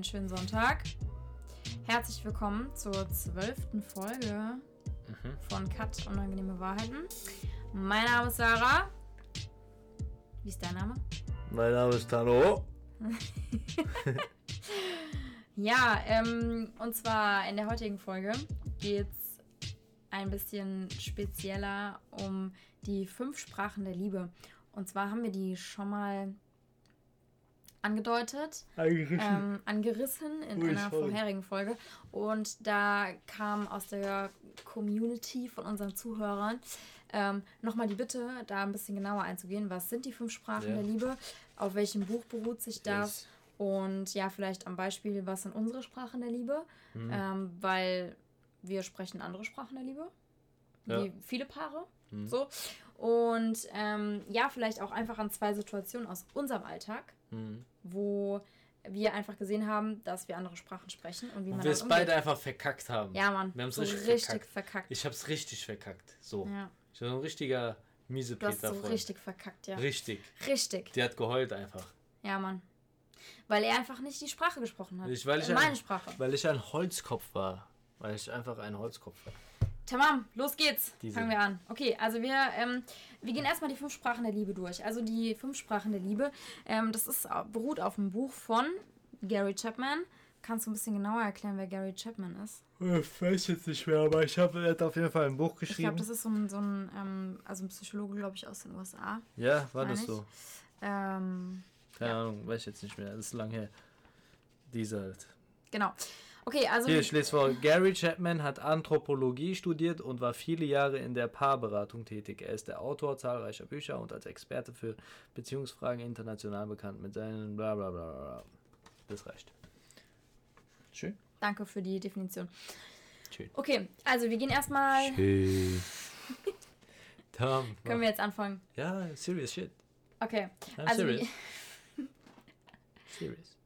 einen schönen Sonntag. Herzlich willkommen zur zwölften Folge Mhm. von Cut Unangenehme Wahrheiten. Mein Name ist Sarah. Wie ist dein Name? Mein Name ist Tano. Ja, ähm, und zwar in der heutigen Folge geht es ein bisschen spezieller um die fünf Sprachen der Liebe. Und zwar haben wir die schon mal angedeutet. ähm, angerissen in Ui, einer sorry. vorherigen Folge. Und da kam aus der Community von unseren Zuhörern ähm, nochmal die Bitte, da ein bisschen genauer einzugehen. Was sind die fünf Sprachen Ja. der Liebe? Auf welchem Buch beruht sich das? Yes. Und ja, vielleicht am Beispiel, was sind unsere Sprachen der Liebe? Mhm. Ähm, weil wir sprechen andere Sprachen der Liebe. Ja. Wie viele Paare. Mhm. So. Und ähm, ja, vielleicht auch einfach an zwei Situationen aus unserem Alltag Mhm. wo wir einfach gesehen haben, dass wir andere Sprachen sprechen und wie man wir es beide einfach verkackt haben. Ja, Mann. Wir haben es so richtig, richtig verkackt. verkackt. Ich hab's richtig verkackt. So. ja. Ich bin so ein richtiger Du hast Miesepeter so von. richtig verkackt, ja. Richtig. Richtig. Die hat geheult einfach. Ja, Mann. Weil er einfach nicht die Sprache gesprochen hat. Ich, weil, ich Äh, meine ein, Sprache. weil ich ein Holzkopf war. Weil ich einfach ein Holzkopf war. Tamam, los geht's. Diese. Fangen wir an. Okay, also wir, ähm, wir gehen erstmal die fünf Sprachen der Liebe durch. Also die fünf Sprachen der Liebe, ähm, das ist, au- beruht auf einem Buch von Gary Chapman. Kannst du ein bisschen genauer erklären, wer Gary Chapman ist? Ich weiß jetzt nicht mehr, aber ich habe er hat auf jeden Fall ein Buch Ich geschrieben. glaube, das ist so ein, so ein, ähm, also ein Psychologe, glaube ich, aus den USA. ja, war das ich. so. Ähm, Keine Ja. Ahnung, weiß ich jetzt nicht mehr. Das ist lang her. Diese halt. genau. Okay, also. Hier, ich lese vor. Gary Chapman hat Anthropologie studiert und war viele Jahre in der Paarberatung tätig. Er ist der Autor zahlreicher Bücher und als Experte für Beziehungsfragen international bekannt mit seinen bla bla bla bla. Das reicht. Schön. Danke für die Definition. Schön. Okay, also wir gehen erstmal. Schön. Tom. Können wir jetzt anfangen? Ja, serious shit. Okay. I'm Also, serious. Serious.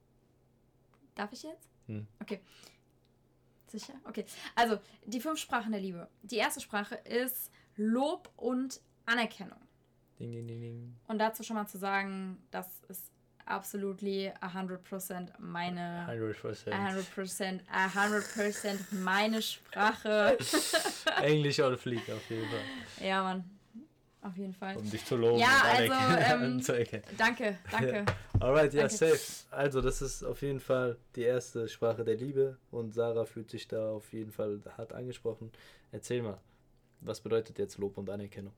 darf ich jetzt? Hm. Okay. Sicher? Okay. Also, die fünf Sprachen der Liebe. Die erste Sprache ist Lob und Anerkennung. Ding, ding, ding, ding. Und dazu schon mal zu sagen, das ist absolutely 100% meine 100%. 100%, 100% meine Sprache. Englisch oder Flieg auf jeden Fall. ja, Mann. Auf jeden Fall. Um dich zu loben Ja, und also, ähm, zu erkennen. Danke, danke. Alright, ja, Danke. safe. Also, das ist auf jeden Fall die erste Sprache der Liebe und Sarah fühlt sich da auf jeden Fall hart angesprochen. Erzähl mal, was bedeutet jetzt Lob und Anerkennung?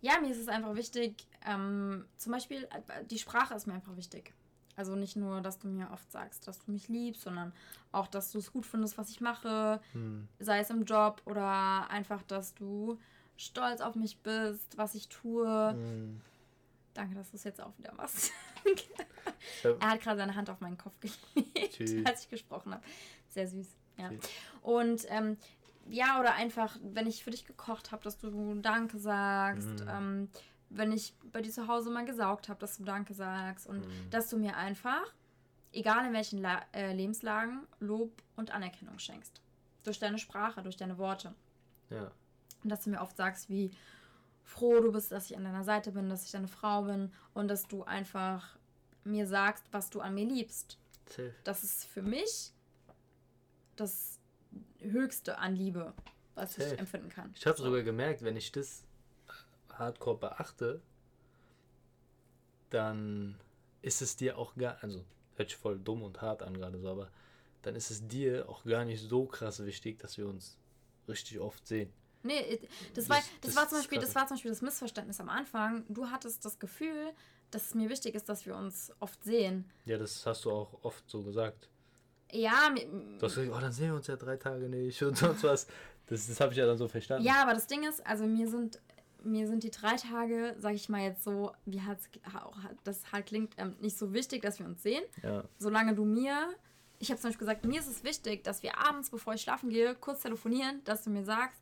Ja, mir ist es einfach wichtig, ähm, zum Beispiel, äh, die Sprache ist mir einfach wichtig. Also nicht nur, dass du mir oft sagst, dass du mich liebst, sondern auch, dass du es gut findest, was ich mache, Hm. sei es im Job oder einfach, dass du stolz auf mich bist, was ich tue. Hm. Danke, dass du es jetzt auch wieder machst. Er hat gerade seine Hand auf meinen Kopf gelegt, Tschüss. als ich gesprochen habe. Sehr süß. Ja. Tschüss. Und ähm, ja, oder einfach, wenn ich für dich gekocht habe, dass du Danke sagst. Mhm. Ähm, wenn ich bei dir zu Hause mal gesaugt habe, dass du Danke sagst. Und Mhm. dass du mir einfach, egal in welchen La äh, Lebenslagen, Lob und Anerkennung schenkst. Durch deine Sprache, durch deine Worte. Ja, Und dass du mir oft sagst, wie froh du bist, dass ich an deiner Seite bin, dass ich deine Frau bin. Und dass du einfach mir sagst, was du an mir liebst safe. das ist für mich das Höchste an Liebe, was Safe. ich empfinden kann. Ich habe sogar gemerkt, wenn ich das hardcore beachte, dann ist es dir auch gar, also hört sich voll dumm und hart an gerade so, aber dann ist es dir auch gar nicht so krass wichtig, dass wir uns richtig oft sehen. Nee, das, Das- war, das, das war zum Beispiel, das war zum Beispiel das Missverständnis am Anfang. Du hattest das Gefühl, dass es mir wichtig ist, dass wir uns oft sehen. Ja, das hast du auch oft so gesagt. Ja, mir- Du hast gesagt, oh, dann sehen wir uns ja drei Tage nicht und sonst was. Das, das habe ich ja dann so verstanden. ja, aber das Ding ist, also mir sind mir sind die drei Tage, sag ich mal jetzt so, wie hat's, auch das halt klingt, ähm, nicht so wichtig, dass wir uns sehen. Ja, solange du mir, ich habe zum Beispiel gesagt, mir ist es wichtig, dass wir abends, bevor ich schlafen gehe, kurz telefonieren, dass du mir sagst,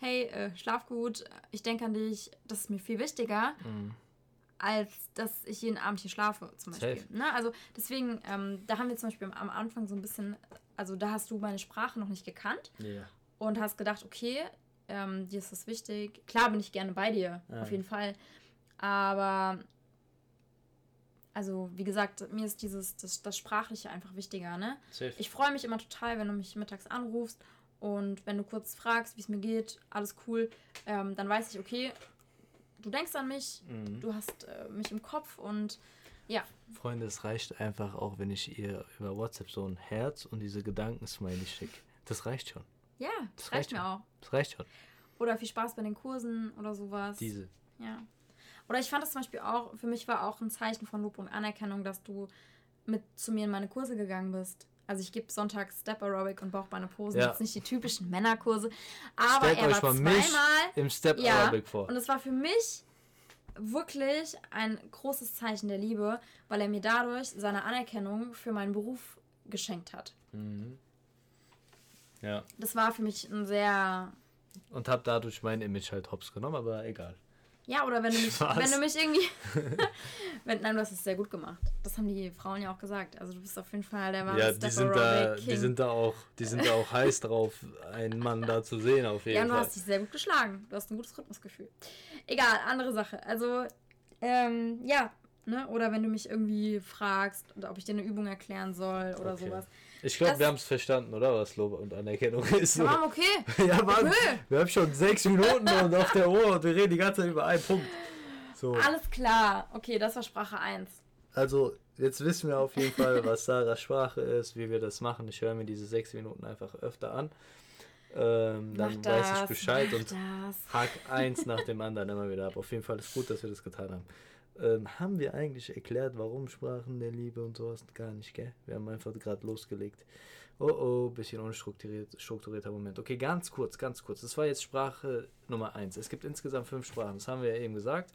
hey, äh, schlaf gut, ich denke an dich, das ist mir viel wichtiger, Mhm. als dass ich jeden Abend hier schlafe, zum Beispiel. Ne? Also deswegen, ähm, da haben wir zum Beispiel am Anfang so ein bisschen, also da hast du meine Sprache noch nicht gekannt ja. und hast gedacht, okay, ähm, dir ist das wichtig. Klar bin ich gerne bei dir, Ja. auf jeden Fall. Aber also wie gesagt, mir ist dieses, das, das Sprachliche einfach wichtiger, ne? Safe. Ich freue mich immer total, wenn du mich mittags anrufst und wenn du kurz fragst, wie es mir geht, alles cool, ähm, dann weiß ich, okay, du denkst an mich, Mhm. du hast äh, mich im Kopf und ja, Freunde, es reicht einfach auch, wenn ich ihr über WhatsApp so ein Herz und diese Gedankensmiley schicke. Das reicht schon. ja, das, Das reicht reicht mir auch. Das reicht schon. Oder viel Spaß bei den Kursen oder sowas. Diese. Ja. Oder ich fand das zum Beispiel auch, für mich war auch ein Zeichen von Lob und Anerkennung, dass du mit zu mir in meine Kurse gegangen bist. Also ich gebe Sonntag Step Aerobic und Bauchbeine Posen. Ja. Jetzt nicht die typischen Männerkurse. Aber Stellt er euch war zweimal. im Step Ja, Arabic vor. Und es war für mich wirklich ein großes Zeichen der Liebe, weil er mir dadurch seine Anerkennung für meinen Beruf geschenkt hat. Mhm. Ja. Das war für mich ein sehr. Und hab dadurch mein Image halt hops genommen, aber egal. Ja, oder wenn du mich, wenn du mich irgendwie. wenn, nein, du hast es sehr gut gemacht. Das haben die Frauen ja auch gesagt. Also du bist auf jeden Fall der wahre ja, die sind, da, Aerobic die King. sind da auch, die sind da auch heiß drauf, einen Mann da zu sehen, auf jeden Ja, und du Fall. hast dich sehr gut geschlagen. Du hast ein gutes Rhythmusgefühl. Egal, andere Sache. Also, ähm, ja, ne? Oder wenn du mich irgendwie fragst, ob ich dir eine Übung erklären soll oder Okay. sowas. Ich glaube, Das- wir haben es verstanden, oder? Was Lob und Anerkennung ist. So. Tamam, okay. Ja, Mann, Okay. wir haben schon sechs Minuten und auf der Uhr und wir reden die ganze Zeit über einen Punkt. So, Alles klar. Okay, das war Sprache 1. also jetzt wissen wir auf jeden Fall, was Sarahs Sprache ist, wie wir das machen. Ich höre mir diese sechs Minuten einfach öfter an. Ähm, dann Mach weiß das, ich Bescheid und das. hack eins nach dem anderen immer wieder ab. Auf jeden Fall ist gut, dass wir das getan haben. Ähm, haben wir eigentlich erklärt, warum Sprachen der Liebe und sowas? Gar nicht, gell? Wir haben einfach gerade losgelegt. Oh oh, bisschen unstrukturiert, strukturierter Moment. Okay, ganz kurz, ganz kurz. Das war jetzt Sprache Nummer eins. Es gibt insgesamt fünf Sprachen, das haben wir ja eben gesagt.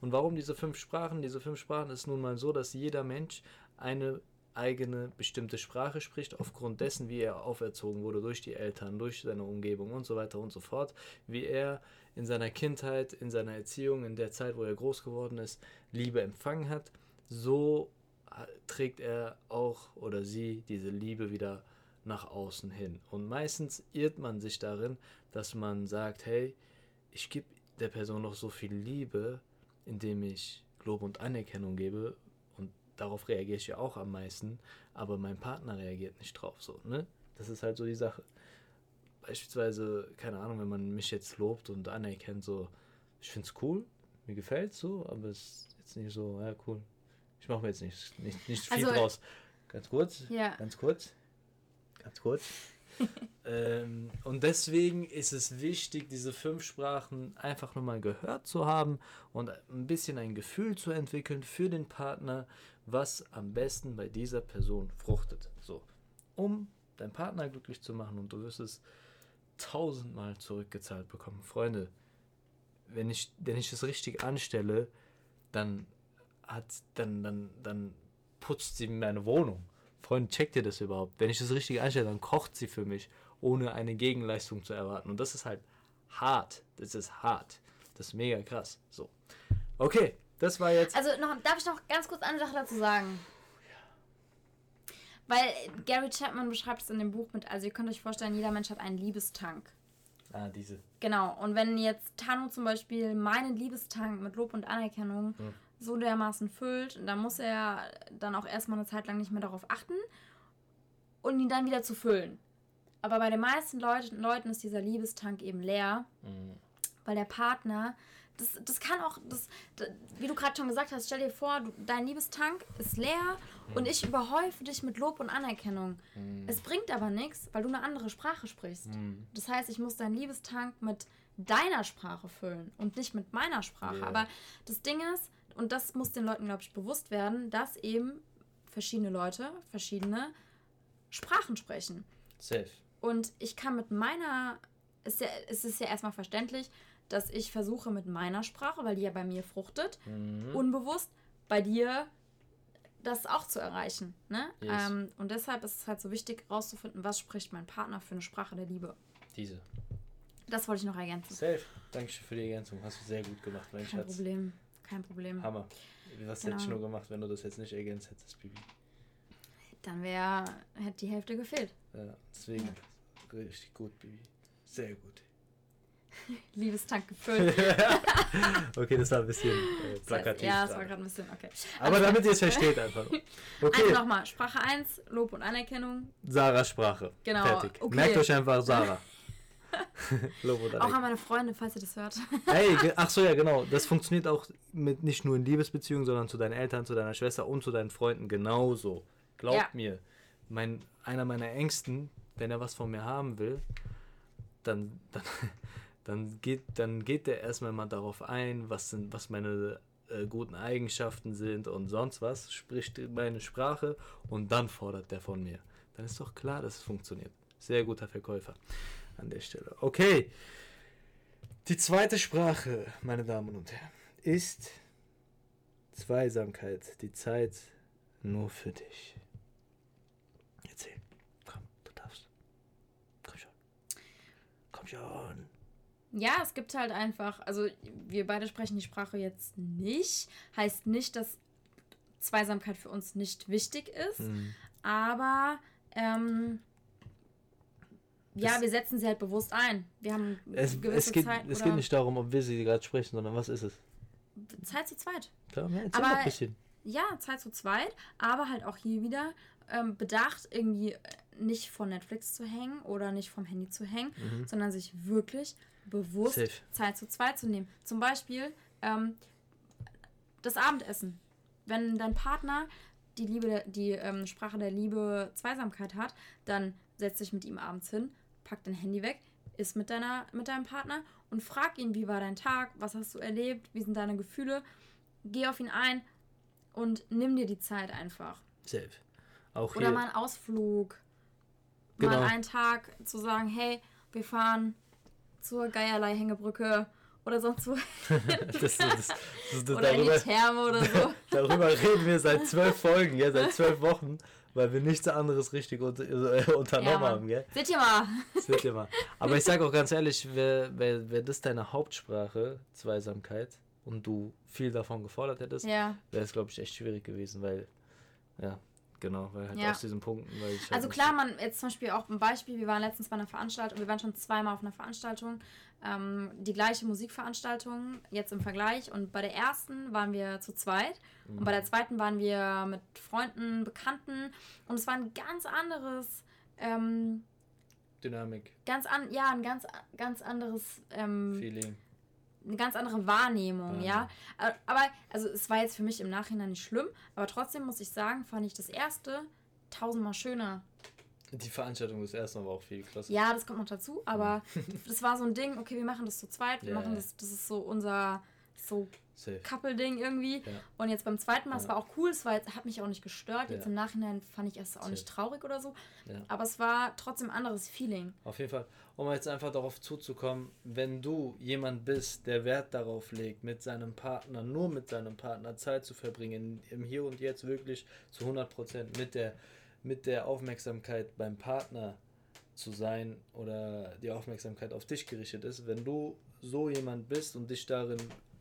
Und warum diese fünf Sprachen? Diese fünf Sprachen ist nun mal so, dass jeder Mensch eine eigene bestimmte Sprache spricht, aufgrund dessen, wie er auferzogen wurde durch die Eltern, durch seine Umgebung und so weiter und so fort, wie er in seiner Kindheit, in seiner Erziehung, in der Zeit, wo er groß geworden ist, Liebe empfangen hat, so äh, trägt er auch oder sie diese Liebe wieder nach außen hin. Und meistens irrt man sich darin, dass man sagt, hey, ich gebe der Person noch so viel Liebe, indem ich Lob und Anerkennung gebe darauf reagiere ich ja auch am meisten, aber mein Partner reagiert nicht drauf, so, ne? Das ist halt so die Sache. Beispielsweise, keine Ahnung, wenn man mich jetzt lobt und anerkennt, so, ich find's cool, mir gefällt's so, aber es ist jetzt nicht so, ja, cool. Ich mache mir jetzt nicht, nicht, nicht viel Also- draus. Ganz kurz, Ja. ganz kurz, ganz kurz. ähm, und deswegen ist es wichtig, diese fünf Sprachen einfach nur mal gehört zu haben und ein bisschen ein Gefühl zu entwickeln für den Partner, was am besten bei dieser Person fruchtet. So, um deinen Partner glücklich zu machen und du wirst es tausendmal zurückgezahlt bekommen. Freunde, wenn ich, wenn ich es richtig anstelle, dann hat, dann, dann, dann putzt sie meine Wohnung. Freunde, checkt ihr das überhaupt? Wenn ich das richtig einstelle, dann kocht sie für mich, ohne eine Gegenleistung zu erwarten. Und das ist halt hart. Das ist hart. Das ist mega krass. So. Okay, das war jetzt. Also noch, darf ich noch ganz kurz eine Sache dazu sagen? Weil Gary Chapman beschreibt es in dem Buch mit, also ihr könnt euch vorstellen, jeder Mensch hat einen Liebestank. Ah, diese. Genau, und wenn jetzt Tano zum Beispiel meinen Liebestank mit Lob und Anerkennung Hm. So dermaßen füllt, dann muss er dann auch erstmal eine Zeit lang nicht mehr darauf achten und ihn dann wieder zu füllen. Aber bei den meisten Leut Leuten ist dieser Liebestank eben leer, Mhm. weil der Partner, das, das kann auch, das, d- wie du gerade schon gesagt hast, stell dir vor, du, dein Liebestank ist leer und ich überhäufe dich mit Lob und Anerkennung. Mhm. Es bringt aber nichts, weil du eine andere Sprache sprichst. Mhm. Das heißt, ich muss deinen Liebestank mit deiner Sprache füllen und nicht mit meiner Sprache. Ja. Aber das Ding ist, und das muss den Leuten, glaube ich, bewusst werden, dass eben verschiedene Leute verschiedene Sprachen sprechen. Safe. Und ich kann mit meiner, ist ja, es ist ja erstmal verständlich, dass ich versuche mit meiner Sprache, weil die ja bei mir fruchtet, Mhm. unbewusst bei dir das auch zu erreichen. Ne? Yes. Ähm, und deshalb ist es halt so wichtig, rauszufinden, was spricht mein Partner für eine Sprache der Liebe. Diese. Das wollte ich noch ergänzen. Safe. Dankeschön für die Ergänzung. Hast du sehr gut gemacht, mein Kein Schatz. Problem. Kein Problem. Hammer. Was Genau. hätte ich nur gemacht, wenn du das jetzt nicht ergänzt hättest, Bibi? Dann wäre, hätte die Hälfte gefehlt. Ja, deswegen. Richtig gut, Bibi. Sehr gut. Liebestank gefüllt. okay, das war ein bisschen äh, plakativ. ja, das war gerade ein bisschen, okay. Aber damit ihr es versteht einfach. Okay. Also nochmal, Sprache 1, Lob und Anerkennung. Sarahs Sprache. Genau. Fertig. Okay. Merkt euch einfach Sarah. Lob. Auch an meine Freunde, falls ihr das hört. Ey, ach so, ja, genau. Das funktioniert auch mit nicht nur in Liebesbeziehungen, sondern zu deinen Eltern, zu deiner Schwester und zu deinen Freunden genauso. Glaubt ja. mir, mein, einer meiner Ängsten, wenn er was von mir haben will, dann, dann, dann, geht, dann geht der erstmal mal darauf ein, was, sind, was meine äh, guten Eigenschaften sind und sonst was, spricht meine Sprache und dann fordert der von mir. Dann ist doch klar, dass es funktioniert. Sehr guter Verkäufer an der Stelle. Okay. Die zweite Sprache, meine Damen und Herren, ist Zweisamkeit. Die Zeit nur für dich. schon. Ja, es gibt halt einfach, also wir beide sprechen die Sprache jetzt nicht. Heißt nicht, dass Zweisamkeit für uns nicht wichtig ist, mhm. aber ähm, ja, wir setzen sie halt bewusst ein. Wir haben es, gewisse es geht, Zeit. Es geht nicht darum, ob wir sie gerade sprechen, sondern was ist es? Zeit zu zweit. Klar, ja, aber, ein bisschen. Ja, Zeit zu zweit, aber halt auch hier wieder ähm, bedacht, irgendwie nicht vor Netflix zu hängen oder nicht vom Handy zu hängen, mhm. sondern sich wirklich bewusst Safe. Zeit zu zweit zu nehmen. Zum Beispiel ähm, das Abendessen. Wenn dein Partner die Liebe, die ähm, Sprache der Liebe Zweisamkeit hat, dann setz dich mit ihm abends hin, pack dein Handy weg, isst mit, deiner, mit deinem Partner und frag ihn, wie war dein Tag, was hast du erlebt, wie sind deine Gefühle. Geh auf ihn ein und nimm dir die Zeit einfach. Safe. Auch Oder mal einen Ausflug genau. mal einen Tag zu sagen, hey, wir fahren zur Geierlei-Hängebrücke oder sonst wo. das, das, das, oder darüber, in die Therme oder so. darüber reden wir seit zwölf Folgen, ja, seit zwölf Wochen, weil wir nichts anderes richtig unter, äh, unternommen ja, haben. Gell? Seht ihr mal. Seht ihr mal. Aber ich sage auch ganz ehrlich, wäre wär, wär das deine Hauptsprache, Zweisamkeit, und du viel davon gefordert hättest, ja. wäre es, glaube ich, echt schwierig gewesen, weil, ja, Genau, weil halt ja. aus diesen Punkten. Weil ich halt also klar, man, jetzt zum Beispiel auch ein Beispiel, wir waren letztens bei einer Veranstaltung, wir waren schon zweimal auf einer Veranstaltung, ähm, die gleiche Musikveranstaltung, jetzt im Vergleich. Und bei der ersten waren wir zu zweit mhm. und bei der zweiten waren wir mit Freunden, Bekannten und es war ein ganz anderes. Ähm, Dynamik. Ganz an, ja, ein ganz, ganz anderes ähm, Feeling eine ganz andere Wahrnehmung, ja. ja. Aber, also es war jetzt für mich im Nachhinein nicht schlimm, aber trotzdem muss ich sagen, fand ich das erste tausendmal schöner. Die Veranstaltung des ersten war auch viel klasse. Ja, das kommt noch dazu, aber das war so ein Ding, okay, wir machen das zu zweit, wir yeah. machen das, das ist so unser so Couple-Ding irgendwie. Ja. Und jetzt beim zweiten Mal, es war auch cool, es war jetzt, hat mich auch nicht gestört. Jetzt im Nachhinein fand ich es auch Safe. nicht traurig oder so. Aber es war trotzdem ein anderes Feeling. Auf jeden Fall. Um jetzt einfach darauf zuzukommen, wenn du jemand bist, der Wert darauf legt, mit seinem Partner, nur mit seinem Partner Zeit zu verbringen, im Hier und Jetzt wirklich zu 100% mit der, mit der Aufmerksamkeit beim Partner zu sein oder die Aufmerksamkeit auf dich gerichtet ist, wenn du so jemand bist und dich darin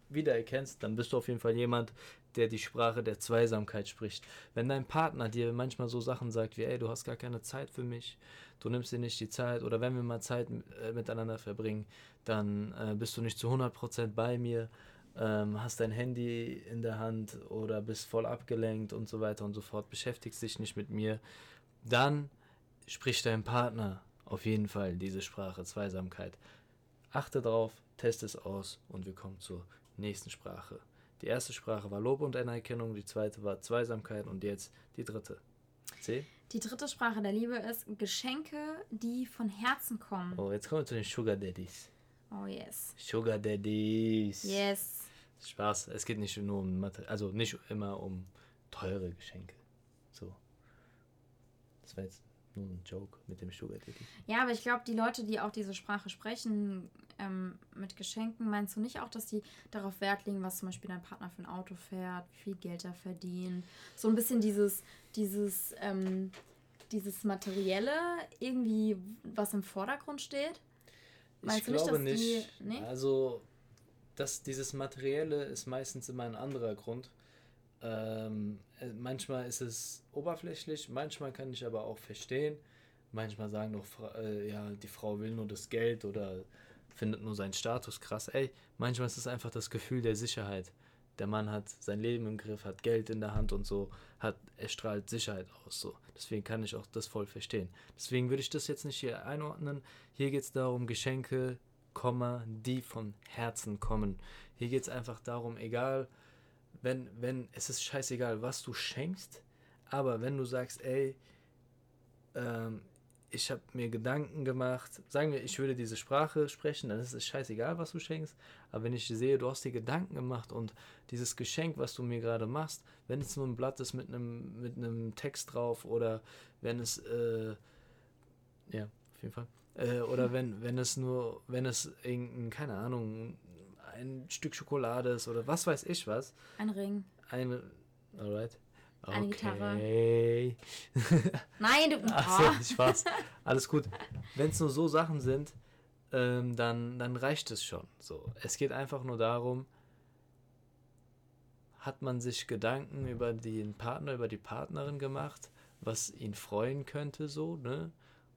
wiedererkennst, dann bist du auf jeden Fall jemand, der die Sprache der Zweisamkeit spricht. Wenn dein Partner dir manchmal so Sachen sagt wie, ey, du hast gar keine Zeit für mich, du nimmst dir nicht die Zeit oder wenn wir mal Zeit äh, miteinander verbringen, dann äh, bist du nicht zu 100% bei mir, ähm, hast dein Handy in der Hand oder bist voll abgelenkt und so weiter und so fort, beschäftigst dich nicht mit mir, dann spricht dein Partner auf jeden Fall diese Sprache Zweisamkeit. Achte drauf, teste es aus und wir kommen zur nächsten Sprache. Die erste Sprache war Lob und Anerkennung, die zweite war Zweisamkeit und jetzt die dritte. C? Die dritte Sprache der Liebe ist Geschenke, die von Herzen kommen. Oh, jetzt kommen wir zu den Sugar Daddies. Oh yes. Sugar Daddies. Yes. Spaß. Es geht nicht nur um Mathe, also nicht immer um teure Geschenke. So. Das war jetzt nur ein Joke mit dem Sugar Daddy. Ja, aber ich glaube, die Leute, die auch diese Sprache sprechen, ähm, mit Geschenken, meinst du nicht auch, dass die darauf Wert legen, was zum Beispiel dein Partner für ein Auto fährt, wie viel Geld er verdient? So ein bisschen dieses, dieses, ähm, dieses Materielle, irgendwie, was im Vordergrund steht? Meinst ich du glaube nicht, nicht. Die, nee? Also, das, dieses Materielle ist meistens immer ein anderer Grund. Ähm, äh, manchmal ist es oberflächlich, manchmal kann ich aber auch verstehen. Manchmal sagen doch, äh, ja, die Frau will nur das Geld oder findet nur seinen Status krass. Ey, manchmal ist es einfach das Gefühl der Sicherheit. Der Mann hat sein Leben im Griff, hat Geld in der Hand und so, hat, er strahlt Sicherheit aus. So. Deswegen kann ich auch das voll verstehen. Deswegen würde ich das jetzt nicht hier einordnen. Hier geht es darum, Geschenke, die von Herzen kommen. Hier geht es einfach darum, egal, wenn, wenn, es ist scheißegal, was du schenkst, aber wenn du sagst, ey, ähm, ich habe mir Gedanken gemacht, sagen wir, ich würde diese Sprache sprechen, dann ist es scheißegal, was du schenkst. Aber wenn ich sehe, du hast dir Gedanken gemacht und dieses Geschenk, was du mir gerade machst, wenn es nur ein Blatt ist mit einem mit einem Text drauf oder wenn es äh, ja auf jeden Fall äh, oder wenn wenn es nur wenn es irgendein keine Ahnung ein Stück Schokolade ist oder was weiß ich was. Ein Ring. Ein alright. Eine Gitarre. Okay. Nein, du. Ach so, Oh. Spaß. Alles gut. Wenn es nur so Sachen sind, ähm, dann, dann reicht es schon. So. Es geht einfach nur darum, hat man sich Gedanken über den Partner, über die Partnerin gemacht, was ihn freuen könnte, so, ne?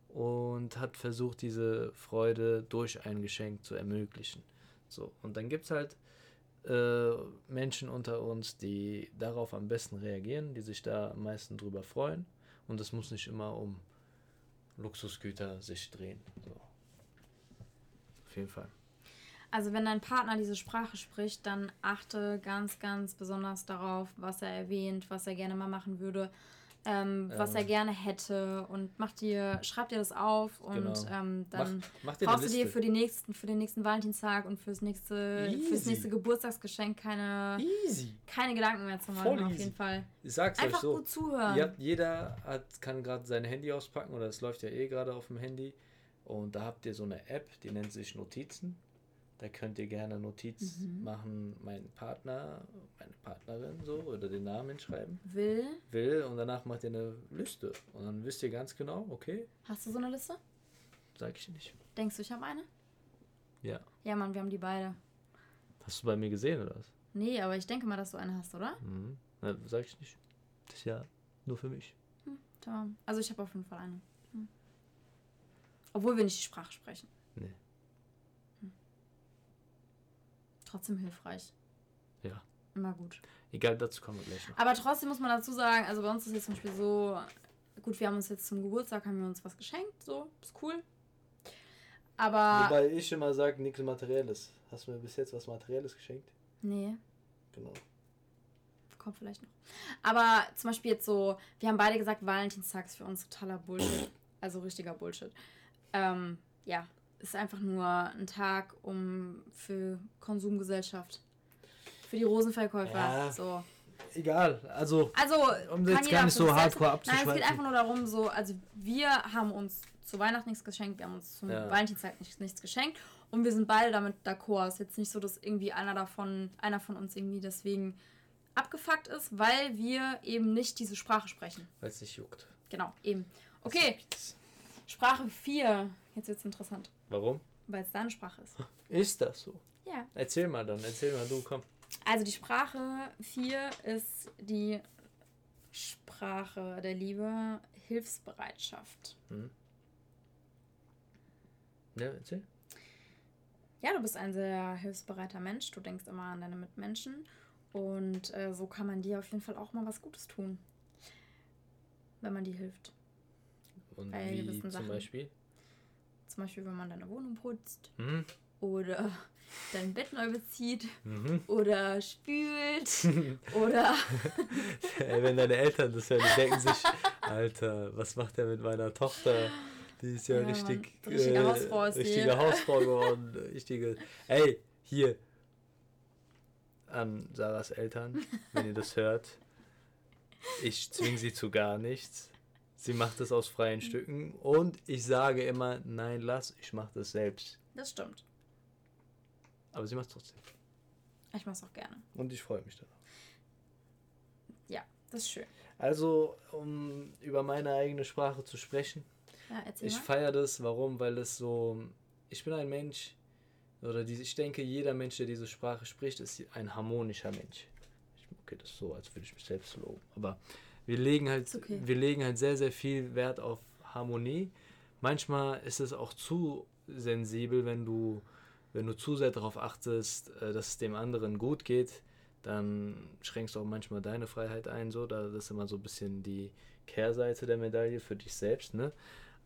Und hat versucht, diese Freude durch ein Geschenk zu ermöglichen. So. Und dann gibt es halt äh, Menschen unter uns, die darauf am besten reagieren, die sich da am meisten drüber freuen. Und es muss nicht immer um Luxusgüter sich drehen. So. Auf jeden Fall. Also wenn dein Partner diese Sprache spricht, dann achte ganz, ganz besonders darauf, was er erwähnt, was er gerne mal machen würde, ähm, was er Ähm. gerne hätte und mach dir, schreib dir das auf und Genau. ähm, dann mach, mach brauchst du dir für, die nächsten, für den nächsten Valentinstag und fürs nächste, fürs nächste Geburtstagsgeschenk keine, Easy. keine Gedanken mehr zu machen, Voll auf easy. jeden Fall. Ich sag's Einfach euch so. gut zuhören. Habt, jeder hat, kann gerade sein Handy auspacken oder es läuft ja eh gerade auf dem Handy. Und da habt ihr so eine App, die nennt sich Notizen. Da könnt ihr gerne Notiz Mhm. machen, mein Partner, meine Partnerin so oder den Namen hinschreiben Will, will und danach macht ihr eine Liste. Und dann wisst ihr ganz genau, okay, hast du so eine Liste? sag ich nicht. Denkst du, ich habe eine? Ja. Ja, Mann, wir haben die beide. Hast du bei mir gesehen oder was? Nee, aber ich denke mal, dass du eine hast, oder? Mhm. Na, sag ich nicht. Das ist ja nur für mich. Tamam. Also ich habe auf jeden Fall eine. Hm. Obwohl wir nicht die Sprache sprechen. Nee. Trotzdem hilfreich. Ja. Immer gut. Egal, dazu kommen wir gleich noch. Aber trotzdem muss man dazu sagen, also bei uns ist jetzt zum Beispiel so, gut, wir haben uns jetzt zum Geburtstag, haben wir uns was geschenkt, so, ist cool. Aber, Wobei ich immer sage, nichts Materielles. Hast du mir bis jetzt was Materielles geschenkt? nee, Genau. kommt vielleicht noch. Aber zum Beispiel jetzt so, wir haben beide gesagt, Valentinstag ist für uns totaler Bullshit. Also richtiger Bullshit. Ähm, ja, ist einfach nur ein Tag um für Konsumgesellschaft. Für die Rosenverkäufer. Ja. So. Egal, also Also, Um jetzt gar nicht so hardcore Nein, es geht abzuschweifen. einfach nur darum, so, also wir haben uns zu Weihnachten nichts geschenkt, wir haben uns zum Ja. Valentinstag nichts, nichts geschenkt und wir sind beide damit d'accord. Es ist jetzt nicht so, dass irgendwie einer davon, einer von uns irgendwie deswegen abgefuckt ist, weil wir eben nicht diese Sprache sprechen. weil es nicht juckt. Genau, eben. Okay, Sprache 4. Jetzt wird's interessant, Warum? weil es deine Sprache ist. Ist das so? Ja. Erzähl mal dann, erzähl mal du, komm. Also die Sprache 4 ist die Sprache der Liebe, Hilfsbereitschaft. Ja, erzähl. Ja, du bist ein sehr hilfsbereiter Mensch. Du denkst immer an deine Mitmenschen. Und äh, so kann man dir auf jeden Fall auch mal was Gutes tun. Wenn man dir hilft. Und Bei wie zum Sachen. Beispiel? Zum Beispiel, wenn man deine Wohnung putzt. Mhm. Oder dein Bett neu bezieht. Mhm. Oder spült. oder. Wenn deine Eltern das hören, die denken sich, Alter, was macht der mit meiner Tochter? Die ist ja, Ja, Mann. richtig, äh, Richtige Hausfrau ist richtige Hausfrau geworden. Richtige. Ey, hier. An Sarahs Eltern, wenn ihr das hört. Ich zwinge sie zu gar nichts. Sie macht es aus freien Stücken. Und ich sage immer, nein, lass, ich mache das selbst. Das stimmt. Aber sie macht es trotzdem. Ich mach's auch gerne. Und ich freue mich darauf. Ja, das ist schön. Also, um über meine eigene Sprache zu sprechen. Ja, erzähl Ich feiere das, warum? Weil es so. Ich bin ein Mensch, oder die, ich denke, jeder Mensch, der diese Sprache spricht, ist ein harmonischer Mensch. Ich, okay, das so, als würde ich mich selbst loben. Aber wir legen halt, okay. wir legen halt sehr, sehr viel Wert auf Harmonie. Manchmal ist es auch zu sensibel, wenn du wenn du zu sehr darauf achtest, äh, dass es dem anderen gut geht, dann schränkst du auch manchmal deine Freiheit ein. So, das ist immer so ein bisschen die Kehrseite der Medaille für dich selbst. Ne?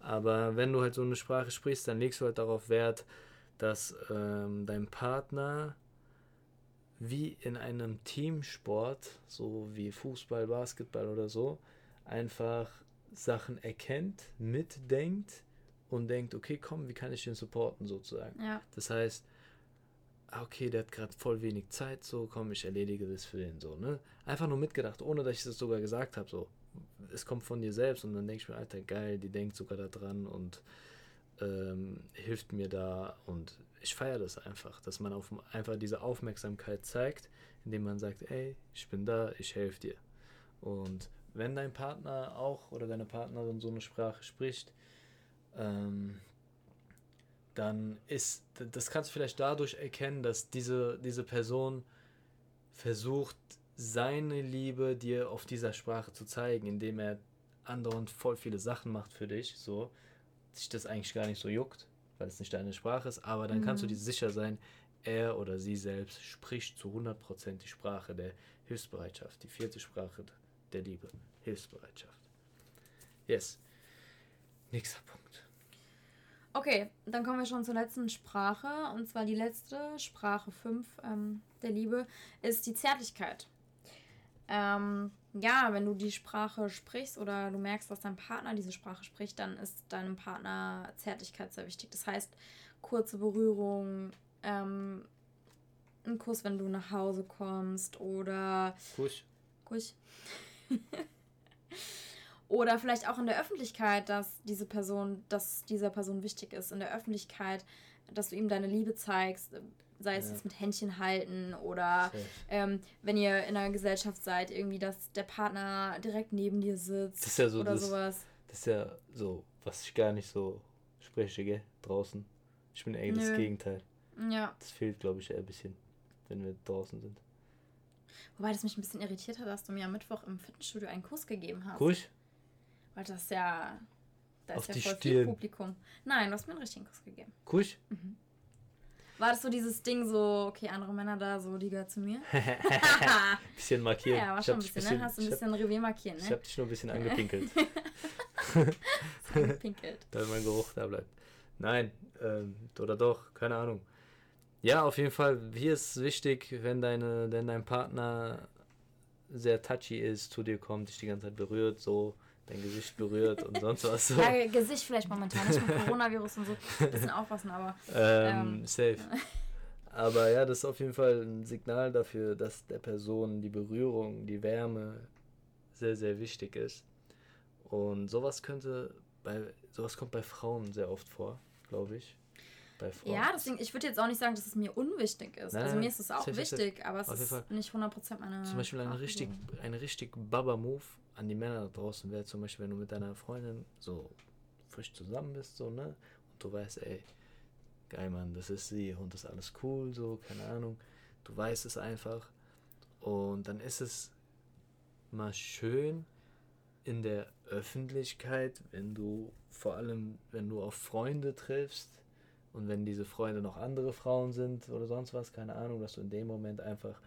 Aber wenn du halt so eine Sprache sprichst, dann legst du halt darauf Wert, dass ähm, dein Partner wie in einem Teamsport, so wie Fußball, Basketball oder so, einfach Sachen erkennt, mitdenkt und denkt, okay, komm, wie kann ich den supporten sozusagen. Ja. Das heißt, ah, okay, der hat gerade voll wenig Zeit, so komm, ich erledige das für den so, ne? Einfach nur mitgedacht, ohne dass ich das sogar gesagt habe, so. Es kommt von dir selbst und dann denke ich mir, Alter, geil, die denkt sogar da dran und ähm, hilft mir da und ich feiere das einfach, dass man auf, einfach diese Aufmerksamkeit zeigt, indem man sagt, ey, ich bin da, ich helfe dir. Und wenn dein Partner auch oder deine Partnerin so eine Sprache spricht, ähm, dann ist, das kannst du vielleicht dadurch erkennen, dass diese, diese Person versucht, seine Liebe dir auf dieser Sprache zu zeigen, indem er andauernd voll viele Sachen macht für dich, so, sich das eigentlich gar nicht so juckt, weil es nicht deine Sprache ist, aber dann mhm. kannst du mhm. dir sicher sein, er oder sie selbst spricht zu 100% die Sprache der Hilfsbereitschaft, die vierte Sprache der Liebe, Hilfsbereitschaft. Yes. Nächster Punkt. Okay, dann kommen wir schon zur letzten Sprache. Und zwar die letzte Sprache 5 ähm, der Liebe ist die Zärtlichkeit. Ähm, ja, wenn du die Sprache sprichst oder du merkst, dass dein Partner diese Sprache spricht, dann ist deinem Partner Zärtlichkeit sehr wichtig. Das heißt, kurze Berührung, ähm, ein Kuss, wenn du nach Hause kommst oder. Kuss. Kuss. oder vielleicht auch in der Öffentlichkeit, dass diese Person, dass dieser Person wichtig ist, in der Öffentlichkeit, dass du ihm deine Liebe zeigst, sei es ja. jetzt mit Händchen halten oder ähm, wenn ihr in einer Gesellschaft seid, irgendwie, dass der Partner direkt neben dir sitzt das ist ja so oder das, sowas. Das ist ja so, was ich gar nicht so spreche, gell, draußen. Ich bin eher das Gegenteil. Ja. Das fehlt, glaube ich, eher ein bisschen, wenn wir draußen sind. Wobei das mich ein bisschen irritiert hat, dass du mir am Mittwoch im Fitnessstudio einen Kuss gegeben hast. Kuss? Weil das ja. Da Auf ist ja voll Stirn. viel Publikum. Nein, du hast mir einen richtigen Kuss gegeben. Kuss? Mhm. War das so dieses Ding, so, okay, andere Männer da, so, die gehört zu mir? bisschen markieren. Ja, war schon ein bisschen, bisschen, ne? Hast du ein bisschen hab, Revier markieren, ne? Ich hab dich nur ein bisschen angepinkelt. angepinkelt. Damit mein Geruch da bleibt. Nein, ähm, oder doch, keine Ahnung. Ja, auf jeden Fall, hier ist wichtig, wenn, deine, wenn dein Partner sehr touchy ist, zu dir kommt, dich die ganze Zeit berührt, so dein Gesicht berührt und sonst was. So. Ja, Gesicht vielleicht momentan, nicht mit Coronavirus und so. Ein bisschen aufpassen, aber. Ähm, ähm. Safe. Aber ja, das ist auf jeden Fall ein Signal dafür, dass der Person die Berührung, die Wärme sehr, sehr wichtig ist. Und sowas könnte bei, sowas kommt bei Frauen sehr oft vor, glaube ich. Bei Frauen. Ja, deswegen, ich würde jetzt auch nicht sagen, dass es mir unwichtig ist. Nein, also mir ist es auch wichtig, aber es ist nicht 100% meine. Zum Beispiel ein richtig, ein richtig Baba-Move an die Männer da draußen wäre zum Beispiel, wenn du mit deiner Freundin so frisch zusammen bist, so, ne? Und du weißt, ey, geil, Mann, das ist sie und das ist alles cool, so, keine Ahnung. Du weißt es einfach. Und dann ist es mal schön in der Öffentlichkeit, wenn du vor allem, wenn du auf Freunde triffst und wenn diese Freunde noch andere Frauen sind oder sonst was, keine Ahnung, dass du in dem Moment einfach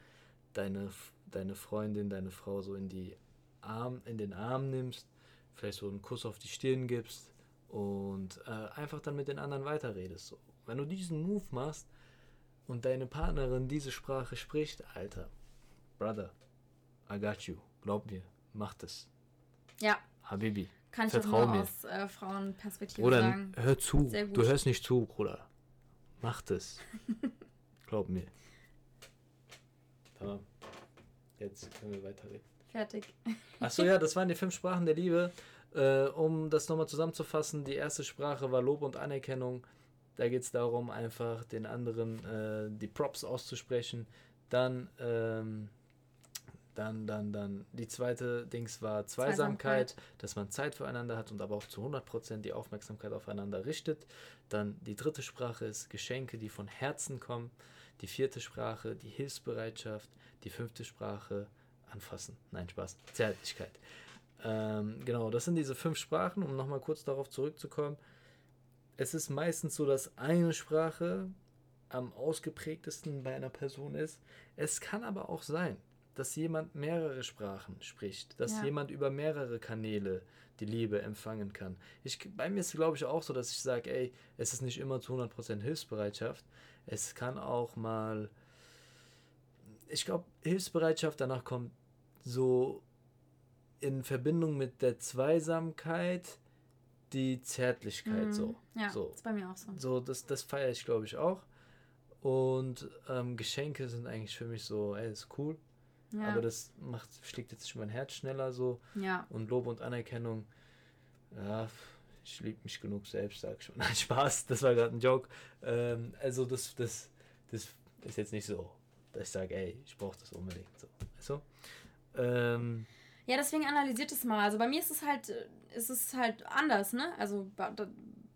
deine, deine Freundin, deine Frau so in die Arm, in den Arm nimmst, vielleicht so einen Kuss auf die Stirn gibst und äh, einfach dann mit den anderen weiterredest. So. Wenn du diesen Move machst und deine Partnerin diese Sprache spricht, Alter, Brother, I got you. Glaub mir, mach das. Ja. Habibi. Kann ich Vertrau auch nur mir. aus äh, Frauenperspektive Bruder, sagen. hör zu. Du hörst nicht zu, Bruder. Mach das. Glaub mir. Tamam. Jetzt können wir weiterreden. Fertig. Achso, ja, das waren die fünf Sprachen der Liebe. Äh, um das nochmal zusammenzufassen, die erste Sprache war Lob und Anerkennung. Da geht es darum, einfach den anderen äh, die Props auszusprechen. Dann, ähm, dann, dann, dann, die zweite Dings war Zweisamkeit, Zweisamkeit, dass man Zeit füreinander hat und aber auch zu 100% die Aufmerksamkeit aufeinander richtet. Dann die dritte Sprache ist Geschenke, die von Herzen kommen. Die vierte Sprache, die Hilfsbereitschaft. Die fünfte Sprache, anfassen. Nein, Spaß. Zärtlichkeit. Ähm, genau, das sind diese fünf Sprachen, um nochmal kurz darauf zurückzukommen. Es ist meistens so, dass eine Sprache am ausgeprägtesten bei einer Person ist. Es kann aber auch sein, dass jemand mehrere Sprachen spricht, dass Ja. jemand über mehrere Kanäle die Liebe empfangen kann. Ich, bei mir ist es, glaube ich, auch so, dass ich sage, ey, es ist nicht immer zu 100% Hilfsbereitschaft. Es kann auch mal, ich glaube, Hilfsbereitschaft danach kommt so in Verbindung mit der Zweisamkeit die Zärtlichkeit Mhm. so. Ja, so. ist bei mir auch so. So, das, das feiere ich, glaube ich, auch. Und ähm, Geschenke sind eigentlich für mich so, ey, ist cool. Ja, Aber das macht, schlägt jetzt mein Herz schneller so. ja. Und Lob und Anerkennung, ja, ich liebe mich genug selbst, sag ich schon. Nein, Spaß, das war gerade ein Joke. Ähm, also das, das, das ist jetzt nicht so, dass ich sage, ey, ich brauche das unbedingt. So. Du? Ähm, Ja, deswegen analysiert es mal. Also bei mir ist es halt, ist es halt anders, ne? Also bei,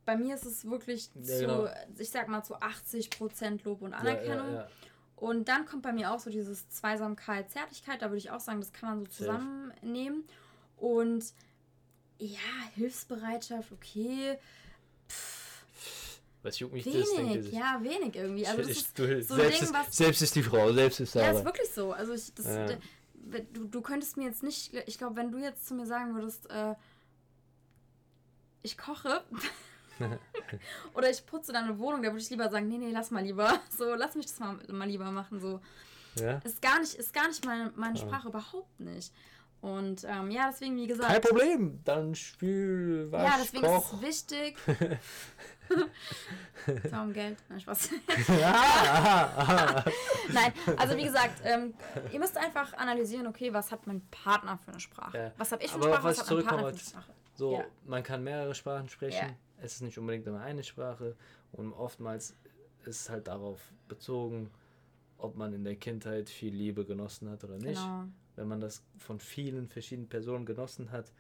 bei mir ist es wirklich Ja, zu, genau. ich sag mal, zu 80% Lob und Anerkennung. Ja, ja. Und dann kommt bei mir auch so dieses Zweisamkeit, Zärtlichkeit. Da würde ich auch sagen, das kann man so zusammennehmen. Und ja, Hilfsbereitschaft, okay. Was juckt mich das? denkt ihr Wenig, ja, wenig irgendwie. Also das ist du, so selbst, Ding, ist, was- selbst ist die Frau, selbst ist Ja, Sarah. ist wirklich so. Also ich, das, Ja. du, du könntest mir jetzt nicht, ich glaube, wenn du jetzt zu mir sagen würdest, äh, ich koche oder ich putze deine Wohnung, da würde ich lieber sagen, nee, nee, lass mal lieber. So, lass mich das mal, mal lieber machen. So, ja? ist gar nicht, ist gar nicht meine, meine Ja. Sprache, überhaupt nicht. Und ähm, ja, deswegen, wie gesagt. Kein Problem, dann spül, wasch, Ja, deswegen koch. ist es wichtig. Darum Geld. Nein, Spaß. ja, Nein, also wie gesagt, ähm, ihr müsst einfach analysieren, okay, was hat mein Partner für eine Sprache? Ja. Was habe ich für Aber eine Sprache? was Was hat mein Partner für eine Sprache? So, Ja. man kann mehrere Sprachen sprechen. Ja. Es ist nicht unbedingt immer eine Sprache. Und oftmals ist es halt darauf bezogen, ob man in der Kindheit viel Liebe genossen hat oder nicht. Genau. Wenn man das von vielen verschiedenen Personen genossen hat,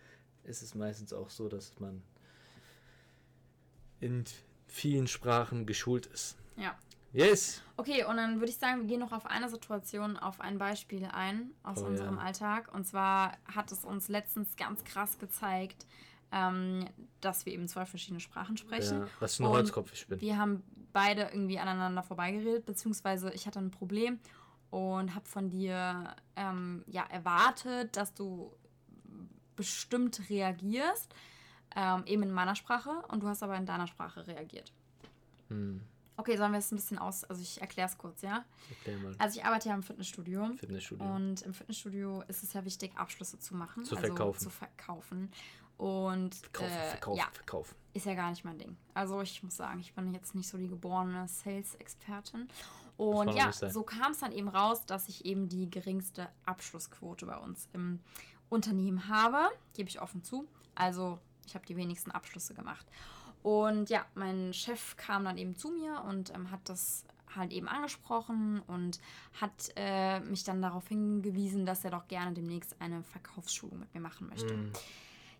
ist es meistens auch so, dass man in vielen Sprachen geschult ist. Ja. Yes! Okay, und dann würde ich sagen, wir gehen noch auf eine Situation, auf ein Beispiel ein aus Oh, unserem ja. Alltag. Und zwar hat es uns letztens ganz krass gezeigt, ähm, dass wir eben zwei verschiedene Sprachen sprechen. Ja, was für ein Holzkopf ich bin. Wir haben beide irgendwie aneinander vorbeigeredet, beziehungsweise ich hatte ein Problem und habe von dir ähm, ja erwartet, dass du bestimmt reagierst, ähm, eben in meiner Sprache, und du hast aber in deiner Sprache reagiert. Hm, Okay, sollen wir es ein bisschen aus, also ich erkläre es kurz, ja? erklär mal. Also ich arbeite ja im Fitnessstudio. Fitnessstudio. Und im Fitnessstudio ist es ja wichtig, Abschlüsse zu machen. Zu also verkaufen. zu verkaufen. Und Verkaufen, äh, verkaufen, ja, verkaufen. ist ja gar nicht mein Ding. Also ich muss sagen, ich bin jetzt nicht so die geborene Sales-Expertin. Und ja, so kam es dann eben raus, dass ich eben die geringste Abschlussquote bei uns im Unternehmen habe. Gebe ich offen zu. Also ich habe die wenigsten Abschlüsse gemacht. Und ja, mein Chef kam dann eben zu mir und ähm, hat das halt eben angesprochen und hat äh, mich dann darauf hingewiesen, dass er doch gerne demnächst eine Verkaufsschulung mit mir machen möchte. Hm,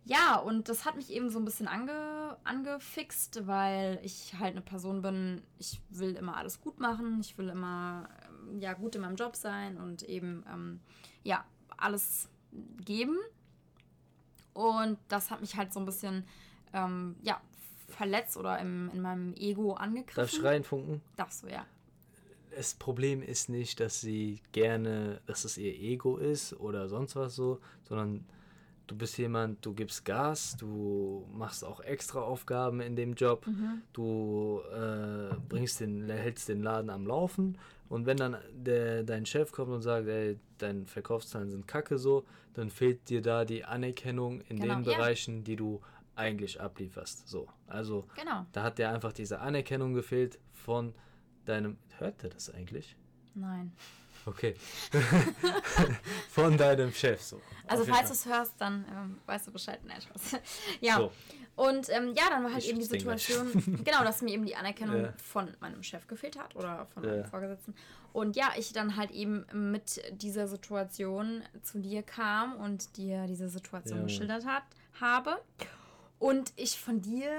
Ja, und das hat mich eben so ein bisschen ange, angefixt, weil ich halt eine Person bin, ich will immer alles gut machen, ich will immer ähm, ja, gut in meinem Job sein und eben ähm, ja, alles geben. Und das hat mich halt so ein bisschen ähm, ja, verletzt oder im, in meinem Ego angegriffen. Darf ich reinfunken? Darfst du, ja. das Problem ist nicht, dass sie gerne, dass es ihr Ego ist oder sonst was so, sondern du bist jemand, du gibst Gas, du machst auch extra Aufgaben in dem Job, du äh, bringst den, hältst den Laden am Laufen und wenn dann der, dein Chef kommt und sagt, ey, deine Verkaufszahlen sind kacke so, dann fehlt dir da die Anerkennung in Genau, den ja. Bereichen, die du eigentlich ablieferst. So, also Genau. da hat dir einfach diese Anerkennung gefehlt von deinem. Hört der das eigentlich? Nein. Okay. von deinem Chef so. Also falls du es hörst, dann ähm, weißt du Bescheid. Nein, Spaß. ja. So. Und ähm, ja, dann war halt Ich eben die. Situation, genau, dass mir eben die Anerkennung Ja. von meinem Chef gefehlt hat oder von Ja. meinem Vorgesetzten. Und ja, ich dann halt eben mit dieser Situation zu dir kam und dir diese Situation Ja. geschildert hat, habe. Und ich von dir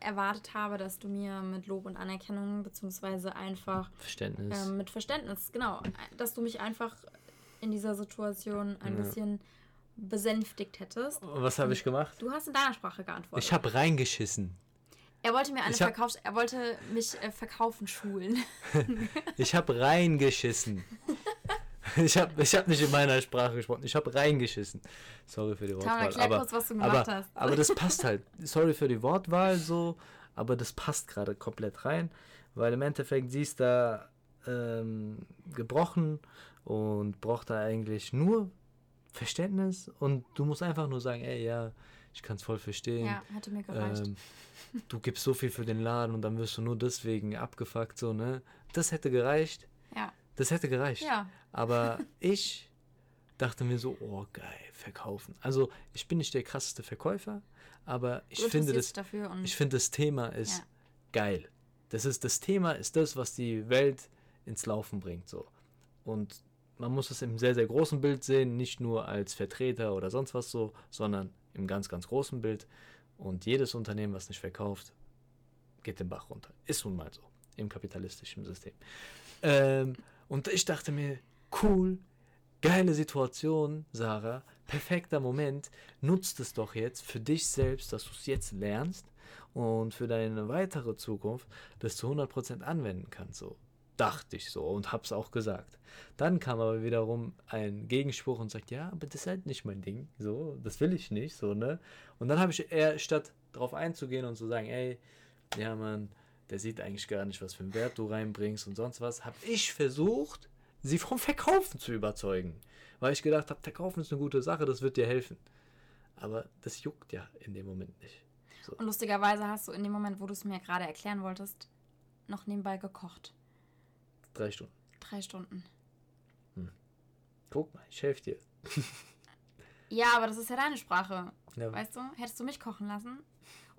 erwartet habe, dass du mir mit Lob und Anerkennung, beziehungsweise einfach Verständnis. ähm, mit Verständnis, genau, dass du mich einfach in dieser Situation ein Ja. bisschen besänftigt hättest. Und was habe ich gemacht? Du hast in deiner Sprache geantwortet. Ich habe reingeschissen. Er wollte mir eine hab- Verkaufs... Er wollte mich äh, verkaufen schulen. Ich habe reingeschissen. Ich habe ich hab nicht in meiner Sprache gesprochen. Ich habe reingeschissen. Sorry für die Tom, Wortwahl. erklär aber, kurz, was du gemacht aber, hast. aber das passt halt. Sorry für die Wortwahl so, aber das passt gerade komplett rein, weil im Endeffekt sie ist da ähm, gebrochen und braucht da eigentlich nur Verständnis und du musst einfach nur sagen, ey, ja, ich kann es voll verstehen. Ja, hätte mir gereicht. Ähm, du gibst so viel für den Laden und dann wirst du nur deswegen abgefuckt, so, ne? Das hätte gereicht. ja. Das hätte gereicht. Ja. Aber ich dachte mir so, oh geil, verkaufen. Also ich bin nicht der krasseste Verkäufer, aber ich Du finde das, ich finde das Thema ist Ja. geil. Das ist das Thema ist das, was die Welt ins Laufen bringt, so. Und man muss es im sehr sehr großen Bild sehen, nicht nur als Vertreter oder sonst was so, sondern im ganz ganz großen Bild. Und jedes Unternehmen, was nicht verkauft, geht den Bach runter. Ist nun mal so im kapitalistischen System. Ähm, und ich dachte mir, cool, geile Situation, Sarah, perfekter Moment, nutzt es doch jetzt für dich selbst, dass du es jetzt lernst und für deine weitere Zukunft das zu 100% anwenden kannst. So dachte ich so und hab's auch gesagt. Dann kam aber wiederum ein Gegenspruch und sagt, ja, aber das ist halt nicht mein Ding, so, das will ich nicht, so, ne? Und dann habe ich eher, statt darauf einzugehen und zu sagen, ey, ja, Mann, der sieht eigentlich gar nicht, was für einen Wert du reinbringst und sonst was, habe ich versucht, sie vom Verkaufen zu überzeugen. Weil ich gedacht habe, Verkaufen ist eine gute Sache, das wird dir helfen. Aber das juckt ja in dem Moment nicht. Und lustigerweise hast du in dem Moment, wo du es mir gerade erklären wolltest, noch nebenbei gekocht. Drei Stunden. Drei Stunden. Guck mal, ich helfe dir. Ja, aber das ist ja deine Sprache. Ja, Weißt du? Hättest du mich kochen lassen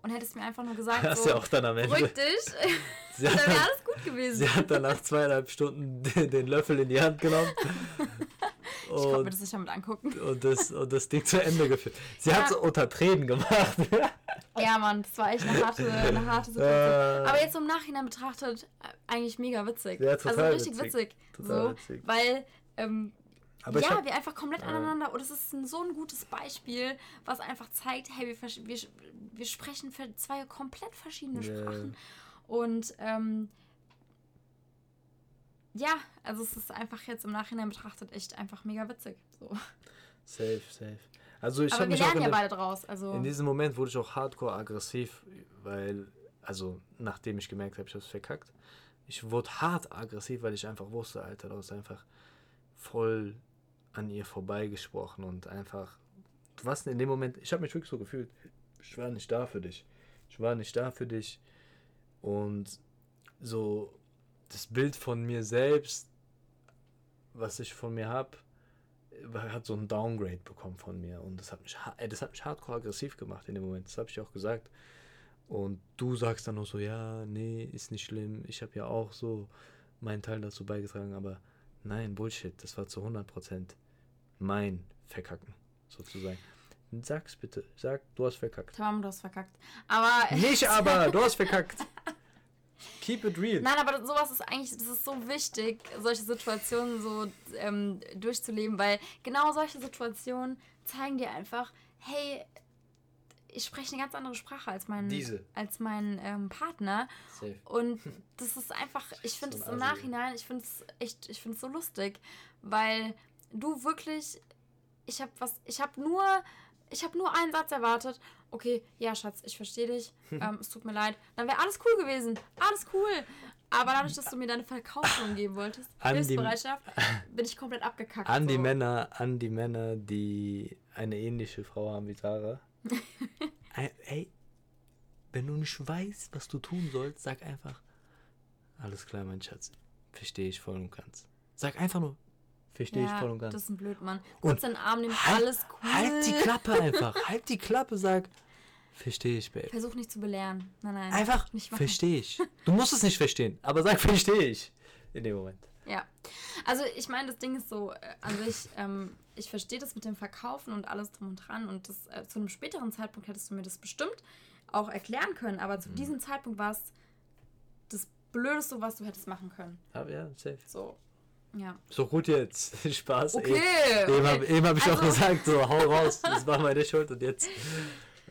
und hättest mir einfach nur gesagt, hast so, ja auch dann am Ende. beruhig dich, dann wäre hat, alles gut gewesen. sie hat dann nach zweieinhalb Stunden den, Löffel in die Hand genommen. ich konnte mir Und, das nicht damit angucken. und, das, und das Ding zu Ende geführt. Sie hat Ja. es unter Tränen gemacht. Ja, Mann, das war echt eine harte, eine harte Situation. Äh. Aber jetzt im Nachhinein betrachtet, äh, eigentlich mega witzig. Ja, total also richtig witzig. witzig. Total so, witzig. Weil, ähm, Aber ja, hab, wir einfach komplett äh, aneinander. Und es ist ein, so ein gutes Beispiel, was einfach zeigt, hey, wir, wir, wir sprechen für zwei komplett verschiedene Ja. Sprachen. Und ähm, ja, also es ist einfach jetzt im Nachhinein betrachtet echt einfach mega witzig. So. safe, safe. Also ich Aber wir lernen ja der, beide draus. Also In diesem Moment wurde ich auch hardcore aggressiv, weil, also nachdem ich gemerkt habe, ich habe es verkackt, ich wurde hart aggressiv, weil ich einfach wusste, Alter, du hast einfach voll an ihr vorbeigesprochen und einfach, du warst in dem Moment, ich habe mich wirklich so gefühlt, ich war nicht da für dich. Ich war nicht da für dich und so das Bild von mir selbst, was ich von mir habe, hat so ein Downgrade bekommen von mir und das hat mich das hat mich hardcore aggressiv gemacht in dem Moment. Das habe ich auch gesagt. Und du sagst dann nur so, ja, nee, ist nicht schlimm. Ich habe ja auch so meinen Teil dazu beigetragen, aber nein, Bullshit. Das war zu 100% mein Verkacken, sozusagen. Sag's bitte. Sag, du hast verkackt. Tamam, du hast verkackt. Aber Nicht aber, du hast verkackt. Keep it real. Nein, aber sowas ist eigentlich, das ist so wichtig, solche Situationen so ähm, durchzuleben, weil genau solche Situationen zeigen dir einfach, hey, ich spreche eine ganz andere Sprache als mein, Diese. als mein ähm, Partner. Safe. Und das ist einfach, ich finde So es ein im. Nachhinein, ich finde es echt, ich finde es so lustig, weil du wirklich, ich habe was, ich habe nur, ich habe nur einen Satz erwartet. Okay, ja, Schatz, ich verstehe dich. ähm, es tut mir leid. Dann wäre alles cool gewesen. Alles cool. Aber dadurch, dass du mir deine Verkaufung geben wolltest, An die- Hilfsbereitschaft, bin ich komplett abgekackt. An die so. Männer, an die Männer, die eine ähnliche Frau haben wie Sarah. Ey, ey, wenn du nicht weißt, was du tun sollst, sag einfach, alles klar, mein Schatz, verstehe ich voll und ganz. Sag einfach nur, verstehe ich Ja, voll und ganz. das ist ein Blödmann. Kurz den Arm nehmen, Halt- alles cool. Halt die Klappe einfach, halt die Klappe, sag, verstehe ich, Babe. Versuch nicht zu belehren. Nein, nein. Einfach, verstehe ich. Du musst es nicht verstehen, aber sag, verstehe ich. In dem Moment. Ja, also ich meine, das Ding ist so, äh, an sich, ähm, ich verstehe das mit dem Verkaufen und alles drum und dran und das, äh, zu einem späteren Zeitpunkt hättest du mir das bestimmt auch erklären können, aber Mhm. zu diesem Zeitpunkt war es das Blödeste, was du hättest machen können. Aber ja, safe. So, ja. So gut jetzt. Spaß. Okay. Eben, eben habe okay. eben hab ich auch Also- gesagt, so hau raus, das war meine Schuld und jetzt.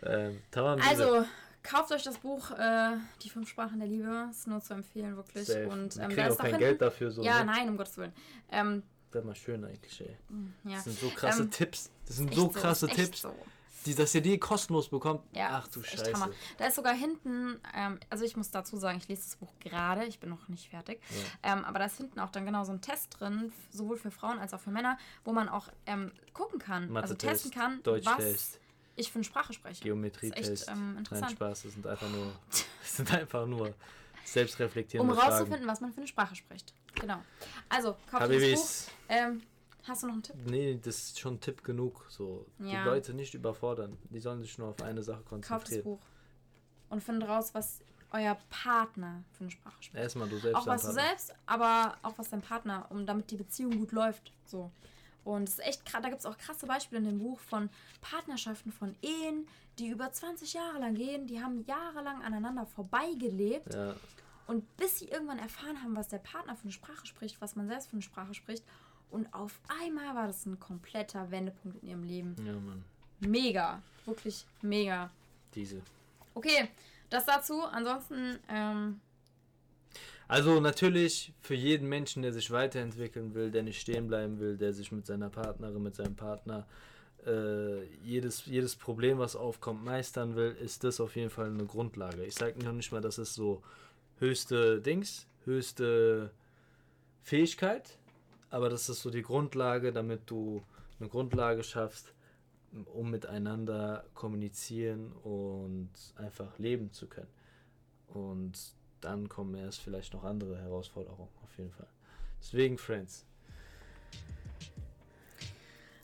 Ähm, Also, Kauft euch das Buch äh, Die fünf Sprachen der Liebe. Ist nur zu empfehlen, wirklich. Safe. Und ähm, da auch ist kein hinten, Geld dafür. So, Ja, ne? nein, um Gottes Willen. Ähm, Wäre mal schön eigentlich, ey. ja. Das sind so krasse Ähm, Tipps. Das sind so krasse echt Tipps, So. Die, dass ihr die kostenlos bekommt. Ja, Ach du Scheiße. Hammer. Da ist sogar hinten, ähm, also ich muss dazu sagen, ich lese das Buch gerade, ich bin noch nicht fertig. Ähm, aber da ist hinten auch dann genau so ein Test drin, sowohl für Frauen als auch für Männer, wo man auch ähm, gucken kann, also Mathe-Test, testen kann, was Deutsch-Test, ich für eine Sprache spreche. Geometrie-Test. ähm, Nein, interessant. Spaß, das sind einfach nur, das sind einfach nur selbstreflektierende Um Fragen. rauszufinden, was man für eine Sprache spricht. Genau. Also, kauft das Buch. Hast du noch einen Tipp? nee, das ist schon Tipp genug. So. Ja. Die Leute nicht überfordern. Die sollen sich nur auf eine Sache Kauft das konzentrieren. Buch. Und findet raus, was euer Partner für eine Sprache spricht. Erstmal du selbst auch was du anpassen. selbst, aber auch was dein Partner, um damit die Beziehung gut läuft. So. Und es ist echt krass, da gibt es auch krasse Beispiele in dem Buch von Partnerschaften, von Ehen, die über 20 Jahre lang gehen, die haben jahrelang aneinander vorbeigelebt Ja, und bis sie irgendwann erfahren haben, was der Partner für eine Sprache spricht, was man selbst für eine Sprache spricht. Und auf einmal war das ein kompletter Wendepunkt in ihrem Leben. ja, Mann. Mega, wirklich mega. Diese. Okay, das dazu. Ansonsten, ähm, Also natürlich für jeden Menschen, der sich weiterentwickeln will, der nicht stehen bleiben will, der sich mit seiner Partnerin, mit seinem Partner äh, jedes, jedes Problem, was aufkommt, meistern will, ist das auf jeden Fall eine Grundlage. Ich sage noch nicht mal, das ist so höchste Dings, höchste Fähigkeit, aber das ist so die Grundlage, damit du eine Grundlage schaffst, um miteinander kommunizieren und einfach leben zu können. Und dann kommen erst vielleicht noch andere Herausforderungen, auf jeden Fall. Deswegen, Friends.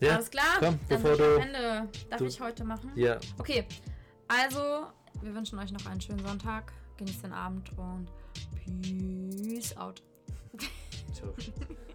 Ja, alles klar. komm, Dann bevor du- am Ende, darf du- ich heute machen? ja, Okay, also wir wünschen euch noch einen schönen Sonntag. Genießt den Abend und Peace out. ciao.